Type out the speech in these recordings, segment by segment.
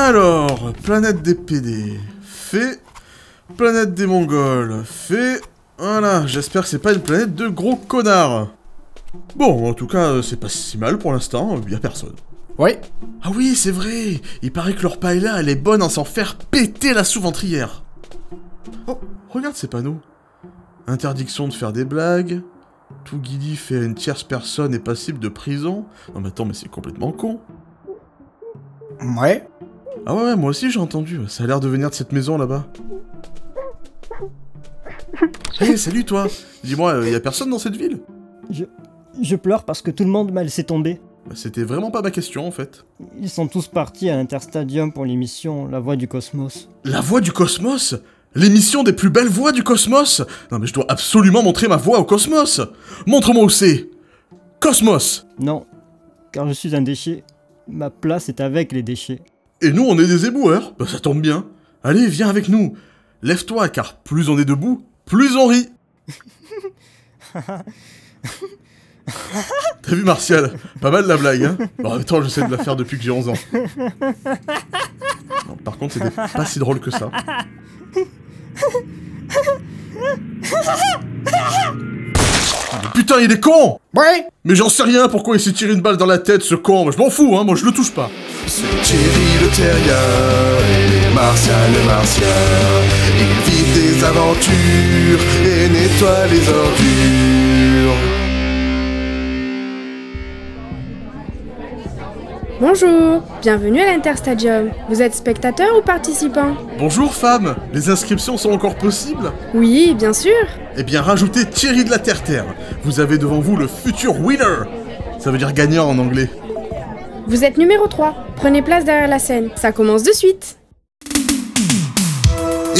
Alors, planète des PD, fait. Planète des Mongols, fait. Voilà, j'espère que c'est pas une planète de gros connards. Bon, en tout cas, euh, c'est pas si mal pour l'instant, y a personne. Ouais. Ah oui, c'est vrai Il paraît que leur paella, elle est bonne en s'en faire péter la sous-ventrière. Oh, regarde ces panneaux. Interdiction de faire des blagues. Tout guidi fait à une tierce personne est passible de prison. Non mais attends, mais c'est complètement con. Ouais. Ah ouais, moi aussi j'ai entendu. Ça a l'air de venir de cette maison là-bas. Hé, salut toi Dis-moi, il y a personne dans cette ville? Je, je pleure parce que tout le monde m'a laissé tomber. Bah, C'était vraiment pas ma question en fait. Ils sont tous partis à l'Interstadium pour l'émission La Voix du Cosmos. La voix du cosmos? L'émission des plus belles voix du cosmos? Non mais je dois absolument montrer ma voix au cosmos Montre-moi où c'est Cosmos Non, car je suis un déchet. Ma place est avec les déchets. Et nous on est des éboueurs Bah ça tombe bien. Allez, viens avec nous Lève-toi car plus on est debout, plus on rit T'as vu Martial? Pas mal la blague, hein? Bon, en même temps, j'essaie de la faire depuis que j'ai 11 ans. Non, par contre, c'était pas si drôle que ça. Mais putain, il est con Ouais. Mais j'en sais rien pourquoi il s'est tiré une balle dans la tête, ce con. Moi, je m'en fous, hein. Moi, je le touche pas. C'est Thierry le terrien et Martial le martien. Ils vivent des aventures et nettoient les ordures. Bonjour, bienvenue à l'Interstadium. Vous êtes spectateur ou participant Bonjour, femme. Les inscriptions sont encore possibles Oui, bien sûr. Eh bien, rajoutez Thierry de la Terre-Terre. Vous avez devant vous le futur winner. Ça veut dire gagnant en anglais. Vous êtes numéro 3. Prenez place derrière la scène. Ça commence de suite.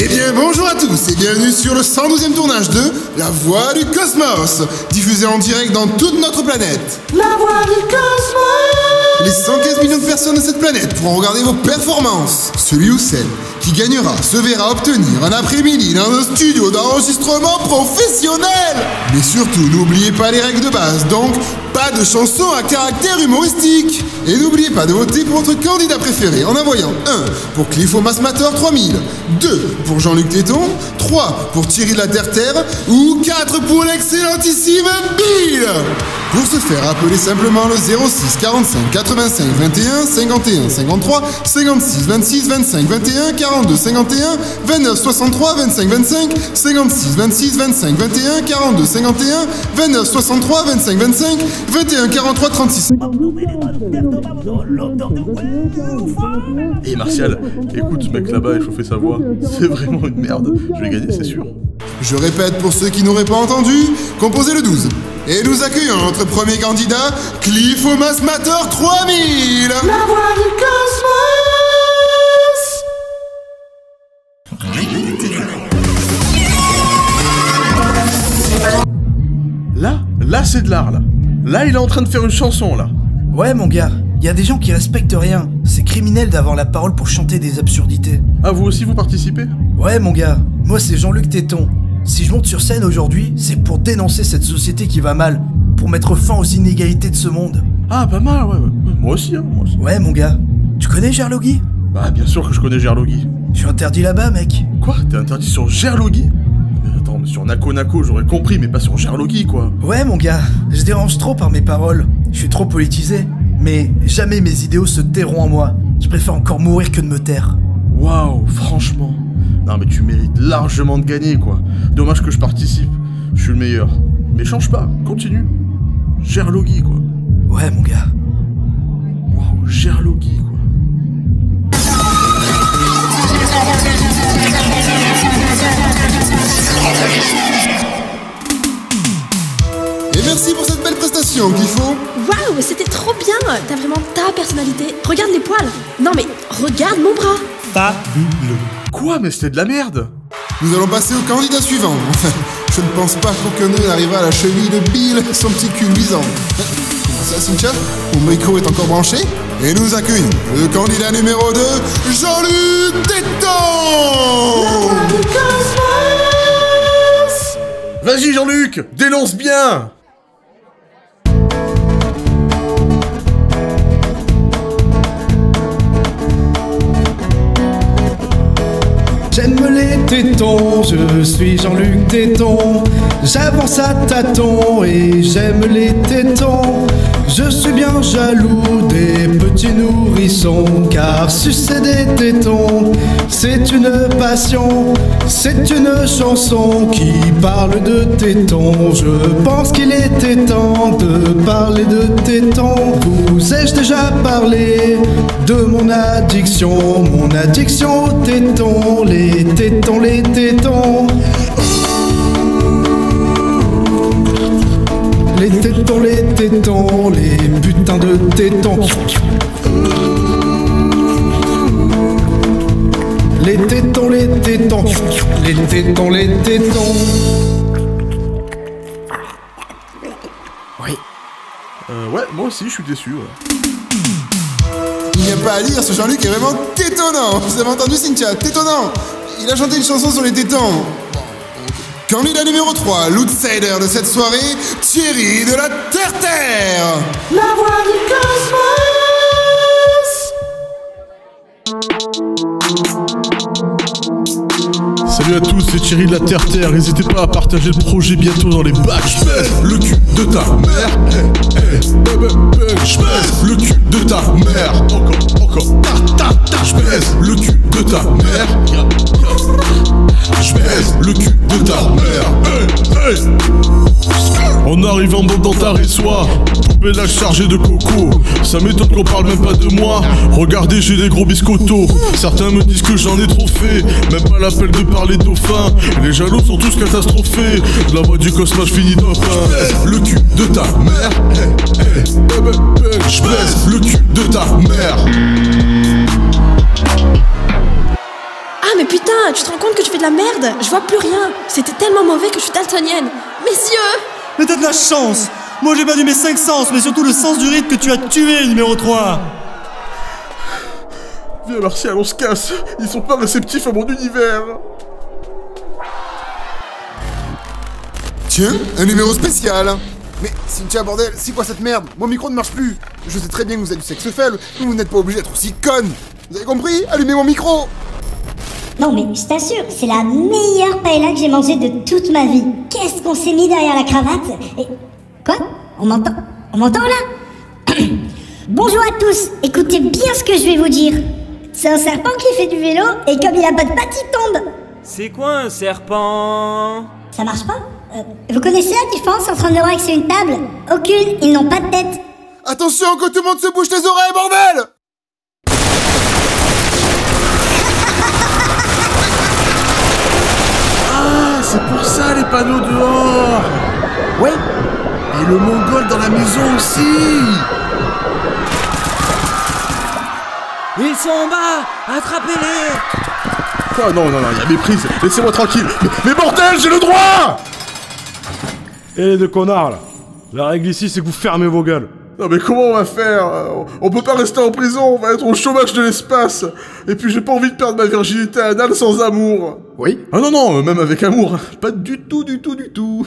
Eh bien bonjour à tous et bienvenue sur le 112e tournage de La Voix du Cosmos, diffusé en direct dans toute notre planète. La Voix du Cosmos Les 115 millions de personnes de cette planète pourront regarder vos performances. Celui ou celle qui gagnera se verra obtenir un après-midi dans un studio d'enregistrement professionnel. Mais surtout, n'oubliez pas les règles de base, donc pas de chansons à caractère humoristique. Et n'oubliez pas de voter pour votre candidat préféré en envoyant 1 pour Cliffo Massmator 3000, 2 pour Jean-Luc Téton, 3 pour Thierry de la Terre-Terre ou 4 pour l'excellentissime Bill. Pour ce faire, appelez simplement le 06 45 85 21 51 53 56 26 25 21 42 51 29 63 25 25 56 26 25 21 42 51 29 63 25 25 21 43 36 Et Martial, écoute, ce mec là-bas échauffer sa voix. C'est vraiment une merde. Je vais gagner, c'est sûr. Je répète pour ceux qui n'auraient pas entendu, composez le 12. Et nous accueillons notre premier candidat, Cliffomas Matter 3000 de l'art là. Là, il est en train de faire une chanson là. Ouais, mon gars. Y a des gens qui respectent rien. C'est criminel d'avoir la parole pour chanter des absurdités. Ah, vous aussi vous participez? Ouais, mon gars. Moi, c'est Jean-Luc Téton. Si je monte sur scène aujourd'hui, c'est pour dénoncer cette société qui va mal. Pour mettre fin aux inégalités de ce monde. Ah, pas mal, ouais. ouais. Moi aussi, hein, moi aussi. Ouais, mon gars. Tu connais Gerlogui? Bah, bien sûr que je connais Gerlogui. Je suis interdit là-bas, mec. Quoi? T'es interdit sur Gerlogui? Attends, mais sur Nako Nako, j'aurais compris, mais pas sur Gerlogui, quoi. Ouais, mon gars. Je dérange trop par mes paroles. Je suis trop politisé. Mais jamais mes idéaux se tairont en moi. Je préfère encore mourir que de me taire. Waouh, franchement. Non, mais tu mérites largement de gagner, quoi. Dommage que je participe. Je suis le meilleur. Mais change pas, continue. Gerlogui, quoi. Ouais, mon gars. Waouh, Gerlogui, belle prestation, Cliffo Waouh, c'était trop bien. T'as vraiment ta personnalité. Regarde les poils. Non mais, regarde mon bras. Fabuleux. Quoi, mais c'était de la merde. Nous allons passer au candidat suivant. Enfin, je ne pense pas qu'aucun d'eux n'arrivera à la cheville de Bill, son petit cul luisant. Ça, Cynthia? Mon micro est encore branché. Et nous accueillons le candidat numéro 2, Jean-Luc Téton Vas-y, Jean-Luc Dénonce bien téton, je suis Jean-Luc Téton. J'avance à tâtons et j'aime les tétons. Je suis bien jaloux des petits nourrissons, car sucer des tétons, c'est une passion, c'est une chanson qui parle de tétons. Je pense qu'il était temps de parler de tétons. Vous ai-je déjà parlé de mon addiction, mon addiction aux tétons, les tétons, les tétons. Les tétons, les tétons, les putains de tétons. Les tétons, les tétons, les tétons, les tétons. Euh, ouais, moi aussi, je suis déçu. ouais. Il n'y a pas à dire, ce Jean-Luc est vraiment tétonnant Vous avez entendu Cynthia? Tétonnant Il a chanté une chanson sur les tétons. Candidat numéro 3, l'outsider de cette soirée, Thierry de la Terre-Terre. La voix du cosmos c'est Thierry de la Terre Terre. N'hésitez pas à partager le projet bientôt dans les bacs. Je baisse le cul de ta mère. Eh, eh, eh, eh, le cul de ta mère. Encore, encore. Ta, ta, ta. Je baisse le cul de ta mère. Je baisse le cul de ta mère. Eh, eh. En arrivant dans, ta résoie, poupée là chargée de coco. Ça m'étonne qu'on parle même pas de moi. Regardez, j'ai des gros biscottos. Certains me disent que j'en ai trop fait. Même pas l'appel de parler dauphin. Les jaloux sont tous catastrophés. La voix du cosmos finit dauphin. Le cul de ta mère. Je baisse le cul de ta mère. Ah mais putain, tu te rends compte que tu fais de la merde? Je vois plus rien. C'était tellement mauvais que je suis daltonienne. Messieurs Mais t'as de la chance Moi j'ai perdu mes cinq sens, mais surtout le sens du rythme que tu as tué, numéro 3 Viens Martial, on se casse. Ils sont pas réceptifs à mon univers. Tiens, un numéro spécial. Mais Cynthia, bordel, c'est quoi cette merde? Mon micro ne marche plus. Je sais très bien que vous avez du sexe faible, mais vous n'êtes pas obligé d'être aussi conne. Vous avez compris? Allumez mon micro. Non mais je t'assure, c'est la meilleure paella que j'ai mangée de toute ma vie. Qu'est-ce qu'on s'est mis derrière la cravate? Et... Quoi On m'entend On m'entend là Bonjour à tous, écoutez bien ce que je vais vous dire. C'est un serpent qui fait du vélo et comme il a pas de pattes, il tombe. C'est quoi un serpent? Ça marche pas Euh, Vous connaissez la différence entre un orax et une table? Aucune, ils n'ont pas de tête. Attention que tout le monde se bouge les oreilles, bordel Ah, c'est pour ça les panneaux dehors. Ouais. Et le mongol dans la maison aussi. Ils sont en bas Attrapez-les Quoi Non, non, non, il y a méprise. Laissez-moi tranquille. Mais, mais bordel, j'ai le droit Et les deux connards là La règle ici c'est que vous fermez vos gueules. Non mais comment on va faire? On- On peut pas rester en prison, on va être au chômage de l'espace. Et puis j'ai pas envie de perdre ma virginité anale sans amour. Oui Ah non non, euh, même avec amour. Pas du tout, du tout, du tout.